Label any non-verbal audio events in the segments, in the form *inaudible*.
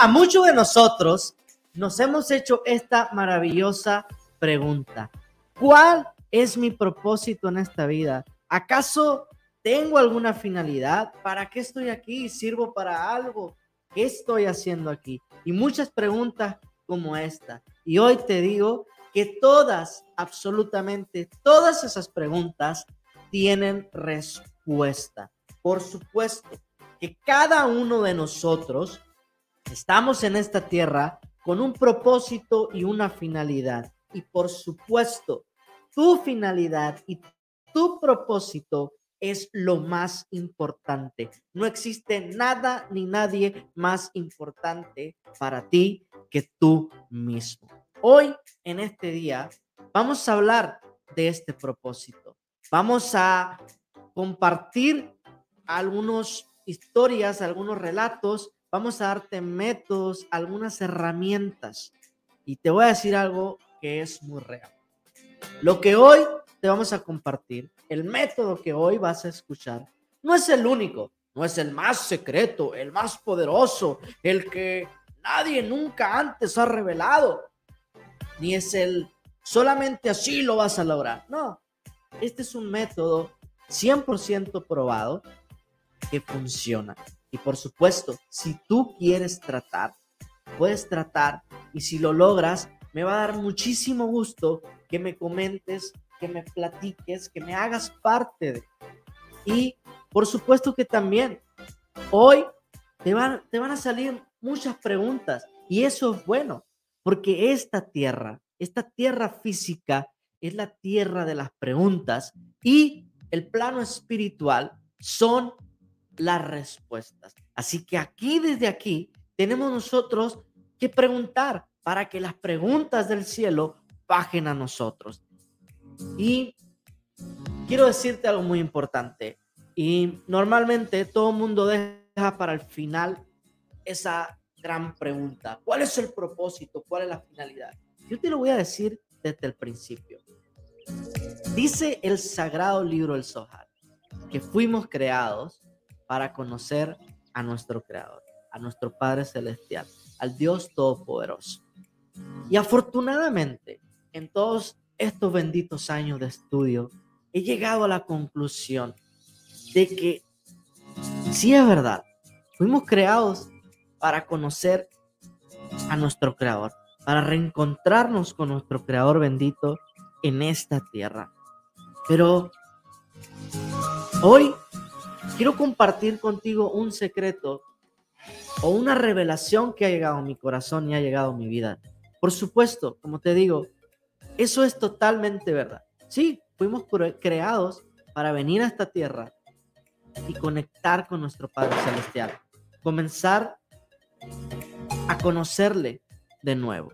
A muchos de nosotros nos hemos hecho esta maravillosa pregunta. ¿Cuál es mi propósito en esta vida? ¿Acaso tengo alguna finalidad? ¿Para qué estoy aquí? ¿Sirvo para algo? ¿Qué estoy haciendo aquí? Y muchas preguntas como esta. Y hoy te digo que todas, absolutamente todas esas preguntas tienen respuesta. Por supuesto que cada uno de nosotros estamos en esta tierra con un propósito y una finalidad. Y por supuesto, tu finalidad y tu propósito es lo más importante. No existe nada ni nadie más importante para ti que tú mismo. Hoy, en este día, vamos a hablar de este propósito. Vamos a compartir algunas historias, algunos relatos. Vamos a darte métodos, algunas herramientas. Y te voy a decir algo que es muy real. Lo que hoy te vamos a compartir, el método que hoy vas a escuchar, no es el único, no es el más secreto, el más poderoso, el que nadie nunca antes ha revelado, ni es el solamente así lo vas a lograr. No, este es un método 100% probado que funciona. Y por supuesto, si tú quieres tratar, puedes tratar y si lo logras, me va a dar muchísimo gusto que me comentes que me platiques, que me hagas parte de. Y por supuesto que también hoy te van, te van a salir muchas preguntas y eso es bueno, porque esta tierra, esta tierra física es la tierra de las preguntas y el plano espiritual son las respuestas. Así que aquí, desde aquí, tenemos nosotros que preguntar para que las preguntas del cielo bajen a nosotros. Y quiero decirte algo muy importante. Y normalmente todo el mundo deja para el final esa gran pregunta. ¿Cuál es el propósito? ¿Cuál es la finalidad? Yo te lo voy a decir desde el principio. Dice el sagrado libro del Zohar que fuimos creados para conocer a nuestro Creador, a nuestro Padre Celestial, al Dios Todopoderoso. Y afortunadamente, en todos estos benditos años de estudio, he llegado a la conclusión de que sí es verdad, fuimos creados para conocer a nuestro Creador, para reencontrarnos con nuestro Creador bendito en esta tierra. Pero hoy quiero compartir contigo un secreto o una revelación que ha llegado a mi corazón y ha llegado a mi vida. Por supuesto, como te digo, eso es totalmente verdad. Sí, fuimos creados para venir a esta tierra y conectar con nuestro Padre Celestial. Comenzar a conocerle de nuevo.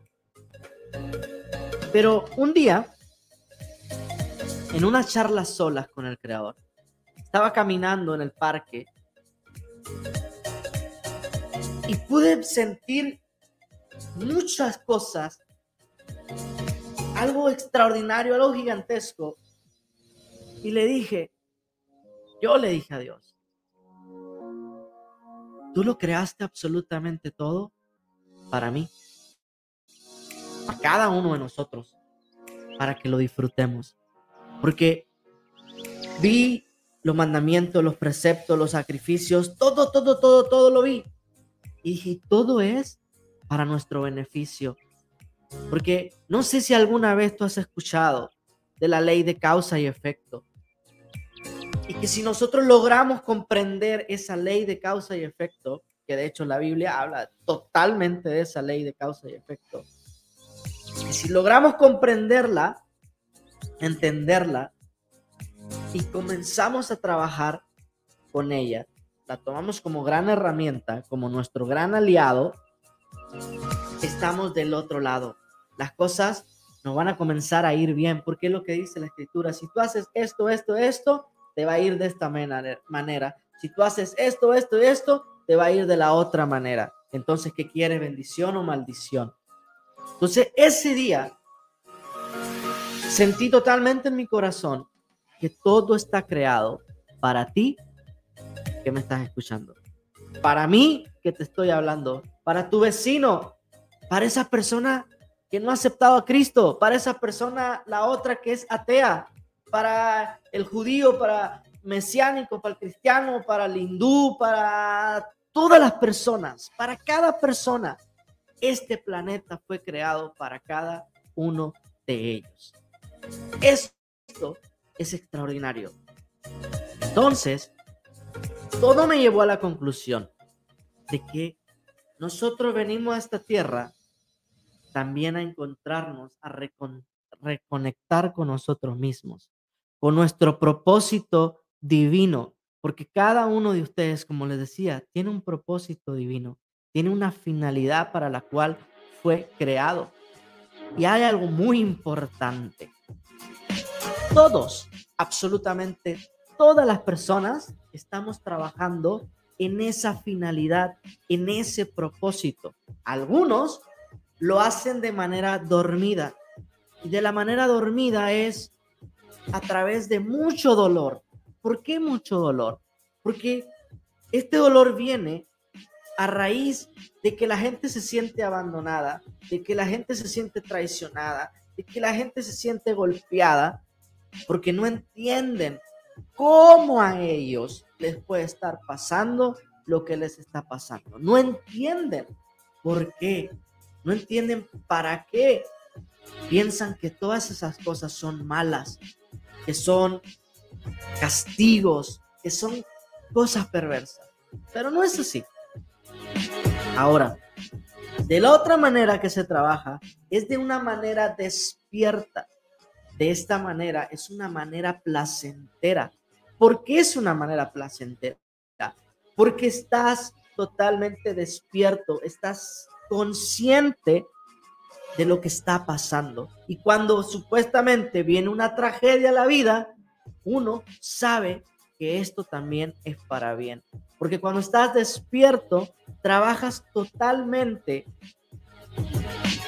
Pero un día, en una charla solas con el Creador, estaba caminando en el parque y pude sentir muchas cosas algo extraordinario, algo gigantesco. Y le dije, yo le dije a Dios, tú lo creaste absolutamente todo para mí, a cada uno de nosotros, para que lo disfrutemos. Porque vi los mandamientos, los preceptos, los sacrificios, todo, todo, todo, todo lo vi. Y dije, todo es para nuestro beneficio, porque no sé si alguna vez tú has escuchado de la ley de causa y efecto. Y que si nosotros logramos comprender esa ley de causa y efecto, que de hecho la Biblia habla totalmente de esa ley de causa y efecto, si logramos comprenderla, entenderla, y comenzamos a trabajar con ella, la tomamos como gran herramienta, como nuestro gran aliado, estamos del otro lado. Las cosas nos van a comenzar a ir bien, porque es lo que dice la escritura. Si tú haces esto, esto, esto, te va a ir de esta manera. Si tú haces esto, esto, esto, te va a ir de la otra manera. Entonces, ¿qué quiere? ¿Bendición o maldición? Entonces, ese día sentí totalmente en mi corazón que todo está creado para ti que me estás escuchando. para mí que te estoy hablando, para tu vecino, para esa persona que no ha aceptado a Cristo, para esa persona, la otra que es atea, para el judío, para mesiánico, para el cristiano, para el hindú, para todas las personas, para cada persona. Este planeta fue creado para cada uno de ellos. Esto es extraordinario. Entonces, todo me llevó a la conclusión de que nosotros venimos a esta tierra también a encontrarnos, a reconectar con nosotros mismos, con nuestro propósito divino, porque cada uno de ustedes, como les decía, tiene un propósito divino, tiene una finalidad para la cual fue creado. Y hay algo muy importante. Todos, absolutamente todas las personas, estamos trabajando en esa finalidad, en ese propósito. Algunos lo hacen de manera dormida. Y de la manera dormida es a través de mucho dolor. ¿Por qué mucho dolor? Porque este dolor viene a raíz de que la gente se siente abandonada, de que la gente se siente traicionada, de que la gente se siente golpeada, porque no entienden cómo a ellos les puede estar pasando lo que les está pasando. No entienden por qué, no entienden para qué. Piensan que todas esas cosas son malas, que son castigos, que son cosas perversas. Pero no es así. Ahora, de la otra manera que se trabaja es de una manera despierta. De esta manera es una manera placentera. ¿Por qué es una manera placentera? Porque estás totalmente despierto, estás consciente de lo que está pasando. Y cuando supuestamente viene una tragedia a la vida, uno sabe que esto también es para bien. Porque cuando estás despierto, trabajas totalmente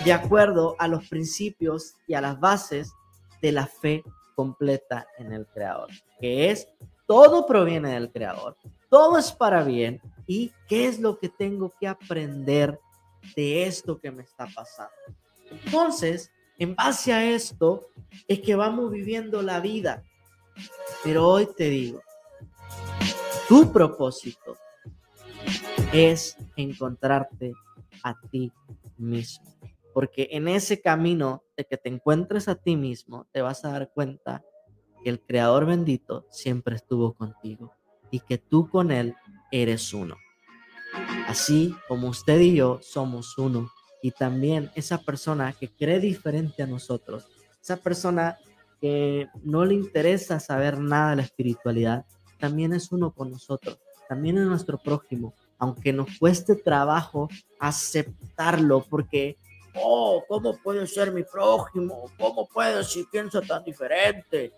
de acuerdo a los principios y a las bases de la fe completa en el Creador, que es todo proviene del Creador, todo es para bien y qué es lo que tengo que aprender de esto que me está pasando. Entonces, en base a esto, es que vamos viviendo la vida. Pero hoy te digo, tu propósito es encontrarte a ti mismo. Porque en ese camino de que te encuentres a ti mismo, te vas a dar cuenta que el Creador bendito siempre estuvo contigo y que tú con Él eres uno. Así como usted y yo somos uno y también esa persona que cree diferente a nosotros, esa persona que no le interesa saber nada de la espiritualidad, también es uno con nosotros, también es nuestro prójimo, aunque nos cueste trabajo aceptarlo, porque, oh, ¿cómo puede ser mi prójimo? ¿Cómo puede si piensa tan diferente?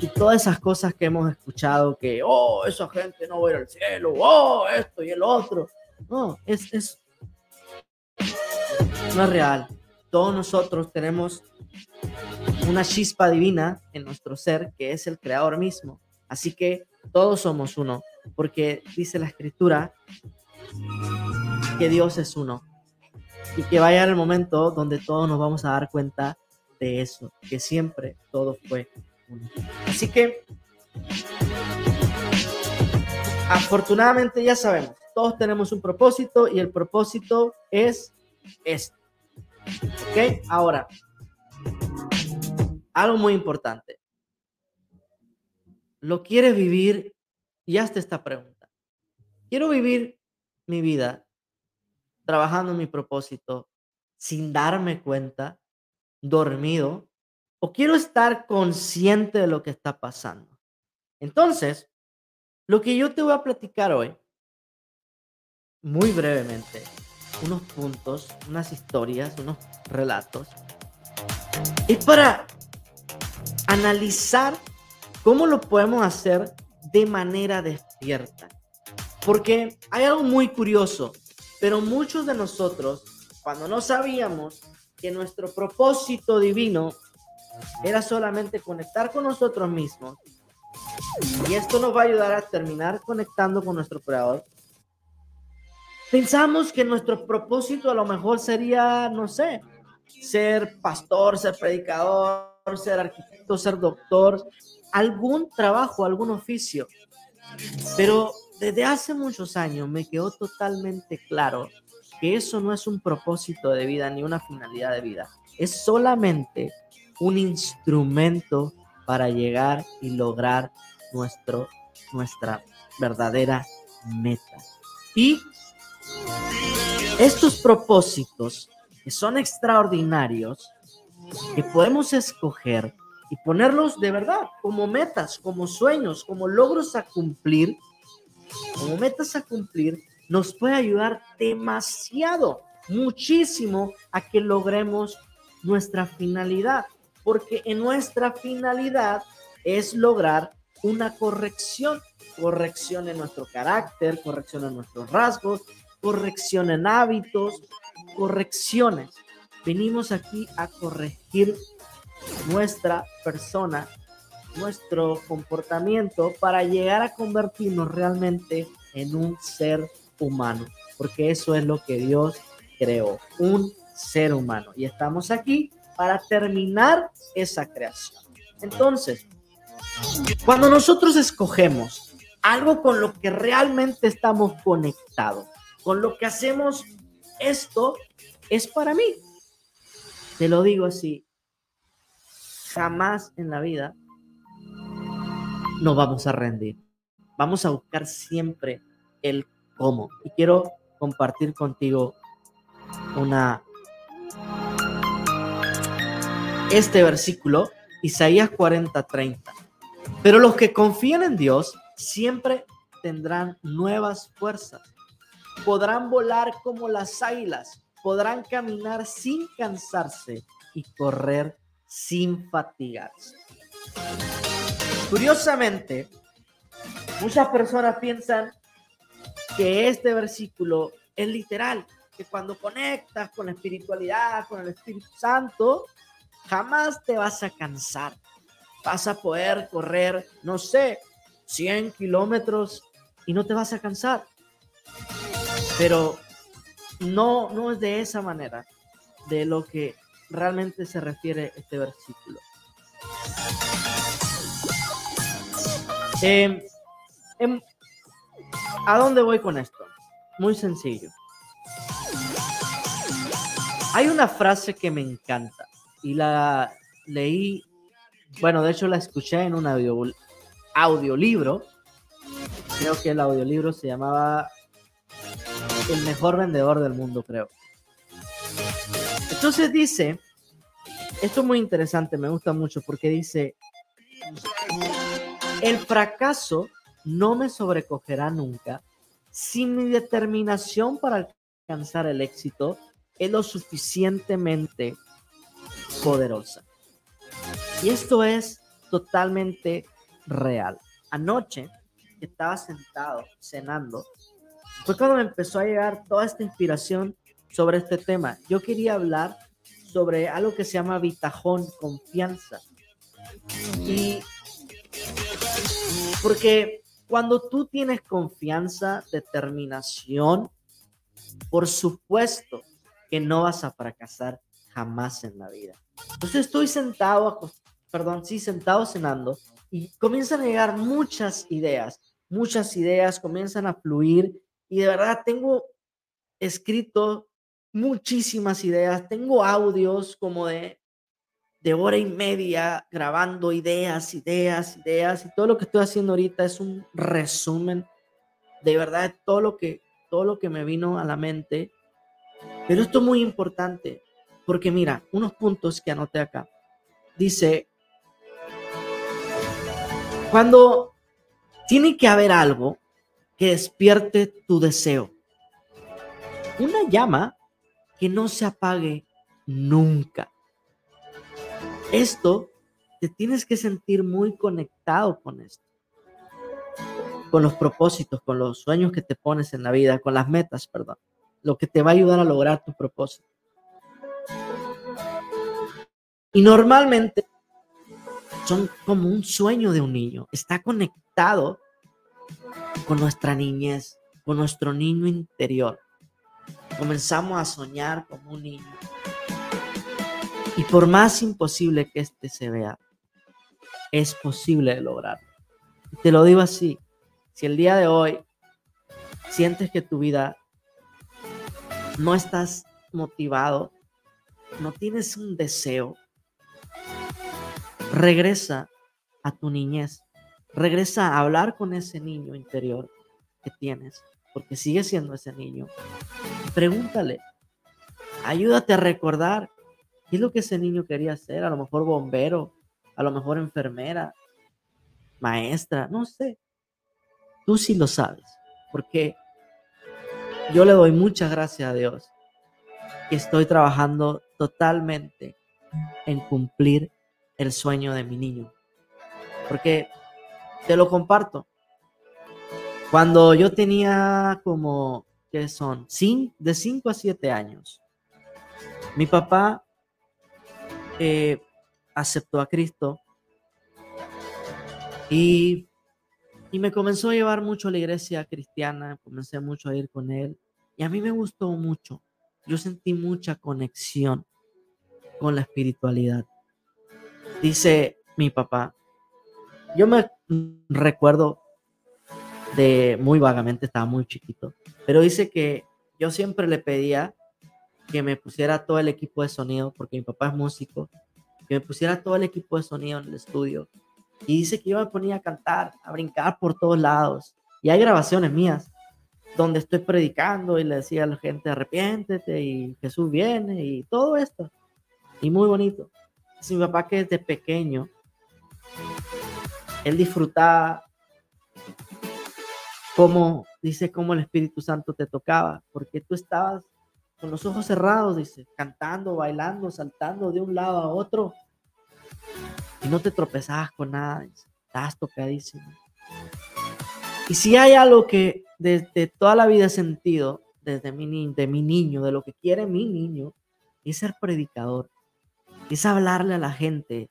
Y todas esas cosas que hemos escuchado, que, oh, esa gente no va a ir al cielo, oh, esto y el otro. No, es, es, no es real. Todos nosotros tenemos una chispa divina en nuestro ser, que es el creador mismo. Así que todos somos uno, porque dice la escritura que Dios es uno. Y que vaya el momento donde todos nos vamos a dar cuenta de eso, que siempre todo fue uno. Así que, afortunadamente ya sabemos, todos tenemos un propósito y el propósito es este. ¿Ok? Ahora, algo muy importante. ¿Lo quieres vivir? Y hazte esta pregunta. ¿Quiero vivir mi vida trabajando en mi propósito sin darme cuenta, dormido? ¿O quiero estar consciente de lo que está pasando? Entonces, lo que yo te voy a platicar hoy, muy brevemente, unos puntos, unas historias, unos relatos, es para analizar cómo lo podemos hacer de manera despierta. Porque hay algo muy curioso, pero muchos de nosotros, cuando no sabíamos que nuestro propósito divino era solamente conectar con nosotros mismos, y esto nos va a ayudar a terminar conectando con nuestro creador, Pensamos que nuestro propósito a lo mejor sería, no sé, ser pastor, ser predicador, ser arquitecto, ser doctor, algún trabajo, algún oficio. Pero desde hace muchos años me quedó totalmente claro que eso no es un propósito de vida ni una finalidad de vida. Es solamente un instrumento para llegar y lograr nuestro, nuestra verdadera meta. Y estos propósitos que son extraordinarios, que podemos escoger y ponerlos de verdad como metas, como sueños, como logros a cumplir, como metas a cumplir, nos puede ayudar demasiado, muchísimo a que logremos nuestra finalidad, porque en nuestra finalidad es lograr una corrección, corrección en nuestro carácter, corrección en nuestros rasgos, corrección en hábitos, correcciones. Venimos aquí a corregir nuestra persona, nuestro comportamiento para llegar a convertirnos realmente en un ser humano, porque eso es lo que Dios creó, un ser humano. Y estamos aquí para terminar esa creación. Entonces, cuando nosotros escogemos algo con lo que realmente estamos conectados, con lo que hacemos, esto es para mí. Te lo digo así, jamás en la vida nos vamos a rendir. Vamos a buscar siempre el cómo. Y quiero compartir contigo una este versículo, Isaías 40:30. Pero los que confían en Dios siempre tendrán nuevas fuerzas. Podrán volar como las águilas, podrán caminar sin cansarse y correr sin fatigarse. Curiosamente, muchas personas piensan que este versículo es literal, que cuando conectas con la espiritualidad, con el Espíritu Santo, jamás te vas a cansar. Vas a poder correr, no sé, 100 kilómetros y no te vas a cansar. Pero no, no es de esa manera de lo que realmente se refiere este versículo. Em, em, ¿A dónde voy con esto? Muy sencillo. Hay una frase que me encanta y la leí, bueno, de hecho la escuché en un audio, audiolibro. Creo que el audiolibro se llamaba El mejor vendedor del mundo, creo. Entonces dice, esto es muy interesante, me gusta mucho porque dice, el fracaso no me sobrecogerá nunca si mi determinación para alcanzar el éxito es lo suficientemente poderosa. Y esto es totalmente real. Anoche estaba sentado cenando, fue cuando me empezó a llegar toda esta inspiración sobre este tema. Yo quería hablar sobre algo que se llama bitajón, confianza. Y porque cuando tú tienes confianza, determinación, por supuesto que no vas a fracasar jamás en la vida. Entonces estoy sentado, perdón, sí, sentado cenando y comienzan a llegar muchas ideas, muchas ideas comienzan a fluir y de verdad tengo escrito muchísimas ideas, tengo audios como de, de hora y media grabando ideas, ideas, ideas y todo lo que estoy haciendo ahorita es un resumen de verdad todo lo que todo lo que me vino a la mente. Pero esto es muy importante. Porque mira, unos puntos que anoté acá. Dice, cuando tiene que haber algo que despierte tu deseo. Una llama que no se apague nunca. Esto te tienes que sentir muy conectado con esto. Con los propósitos, con los sueños que te pones en la vida, con las metas, perdón. Lo que te va a ayudar a lograr tu propósito. Y normalmente son como un sueño de un niño. Está conectado con nuestra niñez, con nuestro niño interior. comenzamos a soñar como un niño. Y por más imposible que este se vea, es posible lograrlo. te lo digo así, si el día de hoy sientes que tu vida no estás motivado, no tienes un deseo, regresa a tu niñez, regresa a hablar con ese niño interior que tienes, porque sigue siendo ese niño. Pregúntale, ayúdate a recordar qué es lo que ese niño quería hacer, a lo mejor bombero, a lo mejor enfermera, maestra, no sé. Tú sí lo sabes, porque yo le doy muchas gracias a Dios que estoy trabajando totalmente en cumplir el sueño de mi niño. Porque te lo comparto. Cuando yo tenía como, ¿qué son? de 5 a 7 años, mi papá eh, aceptó a Cristo y, y me comenzó a llevar mucho a la iglesia cristiana, comencé mucho a ir con él y a mí me gustó mucho. Yo sentí mucha conexión con la espiritualidad. Dice mi papá, yo me recuerdo de muy vagamente, estaba muy chiquito, pero dice que yo siempre le pedía que me pusiera todo el equipo de sonido, porque mi papá es músico, que me pusiera todo el equipo de sonido en el estudio. Y dice que yo me ponía a cantar, a brincar por todos lados. Y hay grabaciones mías donde estoy predicando y le decía a la gente, arrepiéntete y Jesús viene y todo esto. Y muy bonito. Es mi papá que desde pequeño, él disfrutaba como, dice, cómo el Espíritu Santo te tocaba, porque tú estabas con los ojos cerrados, dice, cantando, bailando, saltando de un lado a otro. Y no te tropezabas con nada, dice, estabas tocadísimo. Y si hay algo que desde toda la vida he sentido, desde mi, de mi niño, de lo que quiere mi niño, es ser predicador, es hablarle a la gente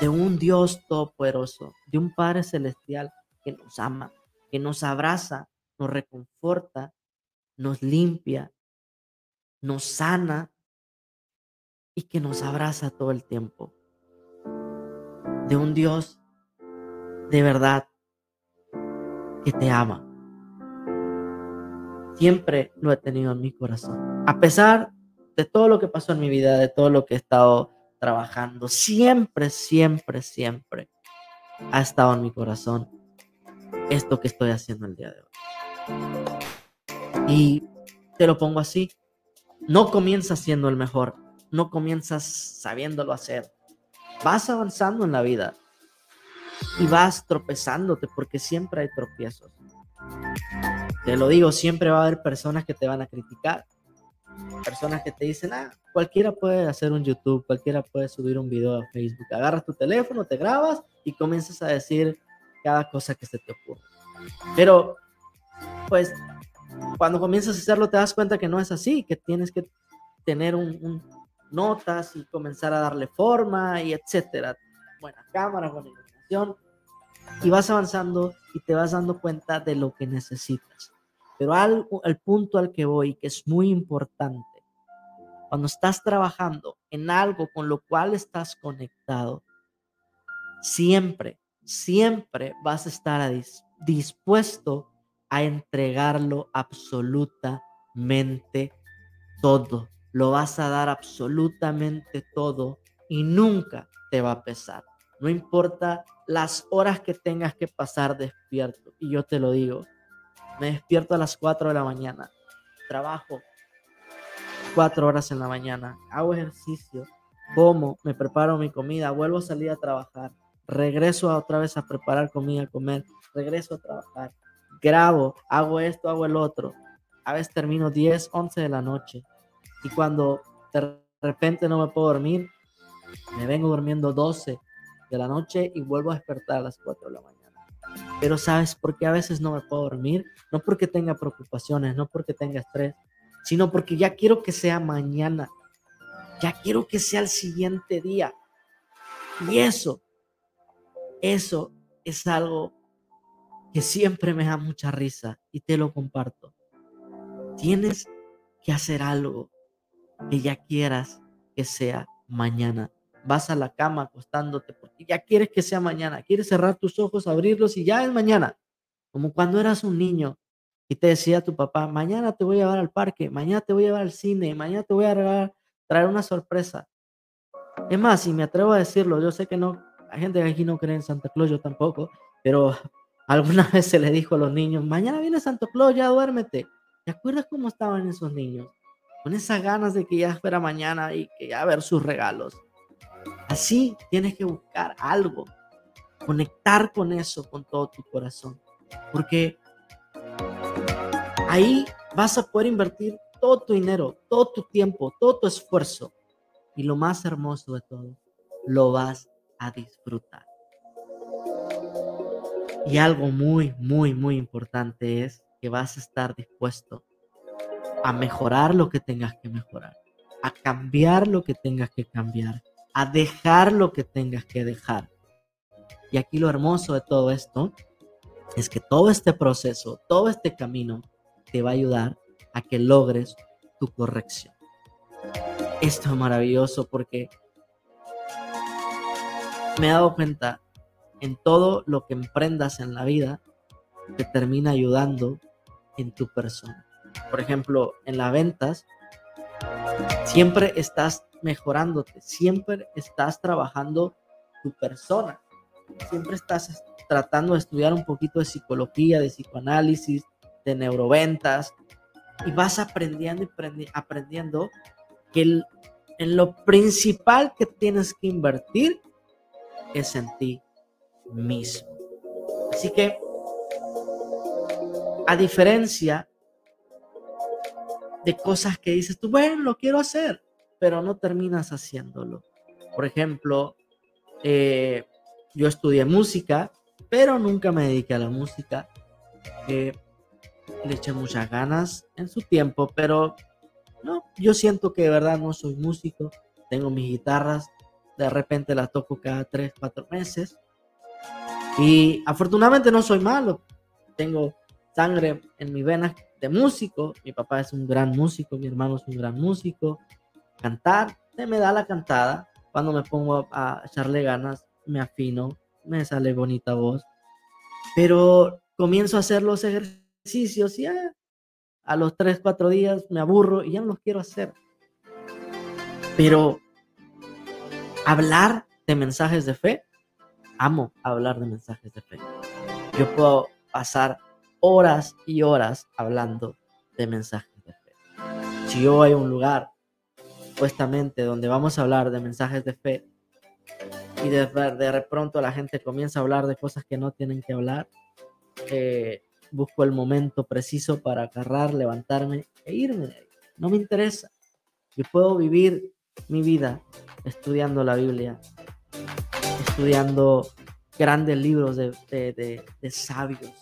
de un Dios todopoderoso, de un Padre celestial que nos ama, que nos abraza, nos reconforta, nos limpia, nos sana y que nos abraza todo el tiempo. De un Dios de verdad que te ama. Siempre lo he tenido en mi corazón. A pesar de todo lo que pasó en mi vida, de todo lo que he estado trabajando, siempre, siempre, siempre ha estado en mi corazón esto que estoy haciendo el día de hoy. Y te lo pongo así, no comienzas siendo el mejor, no comienzas sabiéndolo hacer. Vas avanzando en la vida y vas tropezándote porque siempre hay tropiezos. Te lo digo, siempre va a haber personas que te van a criticar, personas que te dicen, ah, cualquiera puede hacer un YouTube, cualquiera puede subir un video a Facebook. Agarras tu teléfono, te grabas y comienzas a decir cada cosa que se te ocurre. Pero, pues, cuando comienzas a hacerlo te das cuenta que no es así, que tienes que tener un, notas y comenzar a darle forma y etcétera. Buena cámara, buena iluminación. Y vas avanzando y te vas dando cuenta de lo que necesitas. Pero algo, el punto al que voy, que es muy importante, cuando estás trabajando en algo con lo cual estás conectado, siempre, siempre vas a estar dispuesto a entregarlo absolutamente todo. Lo vas a dar absolutamente todo y nunca te va a pesar. No importa las horas que tengas que pasar despierto. Y yo te lo digo, me despierto a las 4 de la mañana, trabajo cuatro horas en la mañana, hago ejercicio, como, me preparo mi comida, vuelvo a salir a trabajar, regreso otra vez a preparar comida, a comer, regreso a trabajar, grabo, hago esto, hago el otro. A veces termino 10, 11 de la noche. Y cuando de repente no me puedo dormir, me vengo durmiendo 12 de la noche y vuelvo a despertar a las 4 de la mañana. Pero ¿sabes por qué a veces no me puedo dormir? No porque tenga preocupaciones, no porque tenga estrés, sino porque ya quiero que sea mañana. Ya quiero que sea el siguiente día. Y eso, eso es algo que siempre me da mucha risa y te lo comparto. Tienes que hacer algo que ya quieras que sea mañana. Vas a la cama acostándote porque ya quieres que sea mañana. Quieres cerrar tus ojos, abrirlos y ya es mañana. Como cuando eras un niño y te decía tu papá, mañana te voy a llevar al parque, mañana te voy a llevar al cine, mañana te voy a traer una sorpresa. Es más, si me atrevo a decirlo, yo sé que no, la gente aquí no cree en Santa Claus, yo tampoco, pero alguna *laughs* vez se le dijo a los niños, mañana viene Santa Claus, ya duérmete. ¿Te acuerdas cómo estaban esos niños? Con esas ganas de que ya fuera mañana y que ya ver sus regalos. Así tienes que buscar algo, conectar con eso con todo tu corazón, porque ahí vas a poder invertir todo tu dinero, todo tu tiempo, todo tu esfuerzo y lo más hermoso de todo, lo vas a disfrutar. Y algo muy, muy, muy importante es que vas a estar dispuesto a mejorar lo que tengas que mejorar, a cambiar lo que tengas que cambiar, a dejar lo que tengas que dejar. Y aquí lo hermoso de todo esto es que todo este proceso, todo este camino te va a ayudar a que logres tu corrección. Esto es maravilloso porque me he dado cuenta en todo lo que emprendas en la vida te termina ayudando en tu persona. Por ejemplo, en las ventas, siempre estás mejorándote, siempre estás trabajando tu persona, siempre estás tratando de estudiar un poquito de psicología, de psicoanálisis, de neuroventas, y vas aprendiendo y aprendiendo que en lo principal que tienes que invertir es en ti mismo. Así que, a diferencia de cosas que dices tú, bueno, lo quiero hacer, pero no terminas haciéndolo. Por ejemplo, eh, yo estudié música, pero nunca me dediqué a la música. le eché muchas ganas en su tiempo, pero no, yo siento que de verdad no soy músico. Tengo mis guitarras, de repente las toco cada 3, 4 meses. Y afortunadamente no soy malo. Tengo sangre en mis venas de músico. Mi papá es un gran músico, mi hermano es un gran músico. Cantar, se me da la cantada. Cuando me pongo a echarle ganas, me afino, me sale bonita voz. Pero comienzo a hacer los ejercicios y a los 3, 4 días me aburro y ya no los quiero hacer. Pero hablar de mensajes de fe amo hablar de mensajes de fe. Yo puedo pasar horas y horas hablando de mensajes de fe. Si yo voy a un lugar, supuestamente, donde vamos a hablar de mensajes de fe, y de, de pronto la gente comienza a hablar de cosas que no tienen que hablar, eh, busco el momento preciso para agarrar, levantarme e irme. No me interesa. Yo puedo vivir mi vida estudiando la Biblia, estudiando grandes libros de, sabios.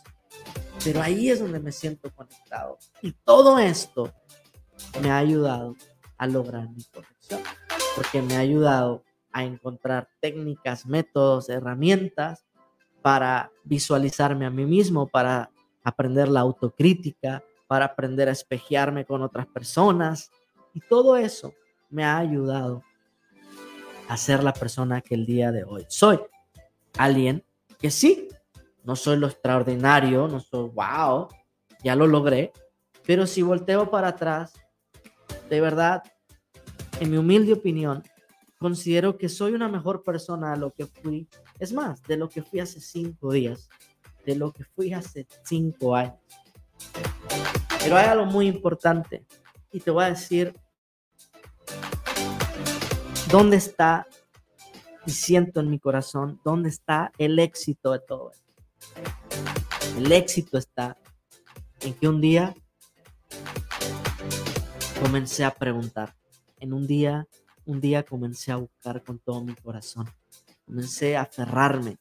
Pero ahí es donde me siento conectado. Y todo esto me ha ayudado a lograr mi corrección. Porque me ha ayudado a encontrar técnicas, métodos, herramientas para visualizarme a mí mismo, para aprender la autocrítica, para aprender a espejearme con otras personas. Y todo eso me ha ayudado a ser la persona que el día de hoy soy. Alguien que sí, no soy lo extraordinario, no soy wow, ya lo logré, pero si volteo para atrás, de verdad, en mi humilde opinión, considero que soy una mejor persona de lo que fui. Es más, de lo que fui hace cinco días, de lo que fui hace cinco años. Pero hay algo muy importante y te voy a decir ¿Dónde está, y siento en mi corazón, dónde está el éxito de todo esto? El éxito está en que un día comencé a preguntar. En un día, un día comencé a buscar con todo mi corazón. Comencé a aferrarme,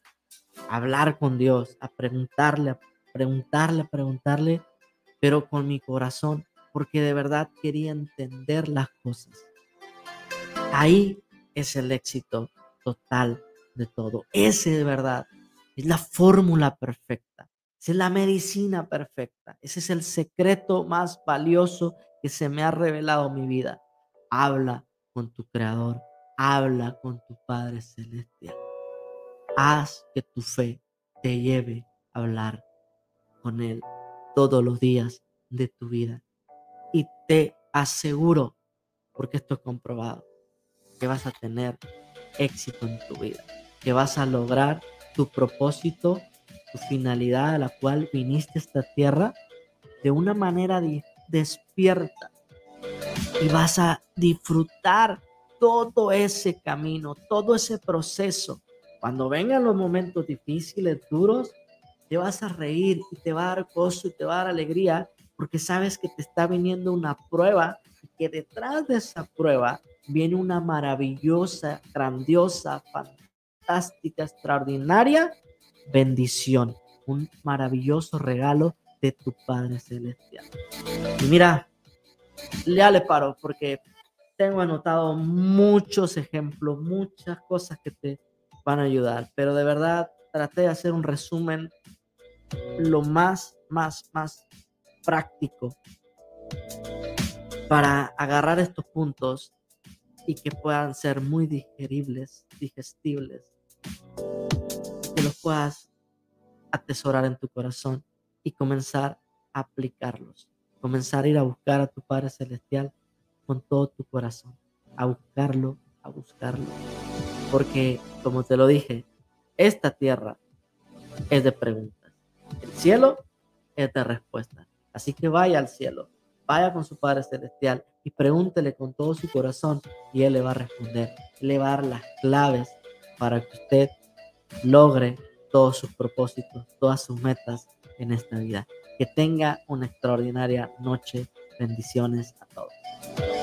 a hablar con Dios, a preguntarle, a preguntarle, a preguntarle, pero con mi corazón, porque de verdad quería entender las cosas. Ahí es el éxito total de todo. Ese de verdad es la fórmula perfecta. Esa es la medicina perfecta. Ese es el secreto más valioso que se me ha revelado mi vida. Habla con tu Creador, habla con tu Padre Celestial. Haz que tu fe te lleve a hablar con Él todos los días de tu vida. Y te aseguro, porque esto es comprobado, que vas a tener éxito en tu vida, que vas a lograr tu propósito, tu finalidad a la cual viniste a esta tierra de una manera despierta y vas a disfrutar todo ese camino, todo ese proceso. Cuando vengan los momentos difíciles, duros, te vas a reír y te va a dar gozo y te va a dar alegría porque sabes que te está viniendo una prueba y que detrás de esa prueba viene una maravillosa, grandiosa, fantástica, extraordinaria bendición, un maravilloso regalo de tu Padre Celestial. Y mira, ya le paro porque tengo anotado muchos ejemplos, muchas cosas que te van a ayudar, pero de verdad traté de hacer un resumen lo más, más, más práctico para agarrar estos puntos y que puedan ser muy digeribles, digestibles, que los puedas atesorar en tu corazón y comenzar a aplicarlos, comenzar a ir a buscar a tu Padre Celestial con todo tu corazón, a buscarlo, a buscarlo, porque como te lo dije, esta tierra es de preguntas, el cielo es de respuestas, así que vaya al cielo, vaya con su Padre Celestial y pregúntele con todo su corazón y Él le va a responder. le va a dar las claves para que usted logre todos sus propósitos, todas sus metas en esta vida. Que tenga una extraordinaria noche. Bendiciones a todos.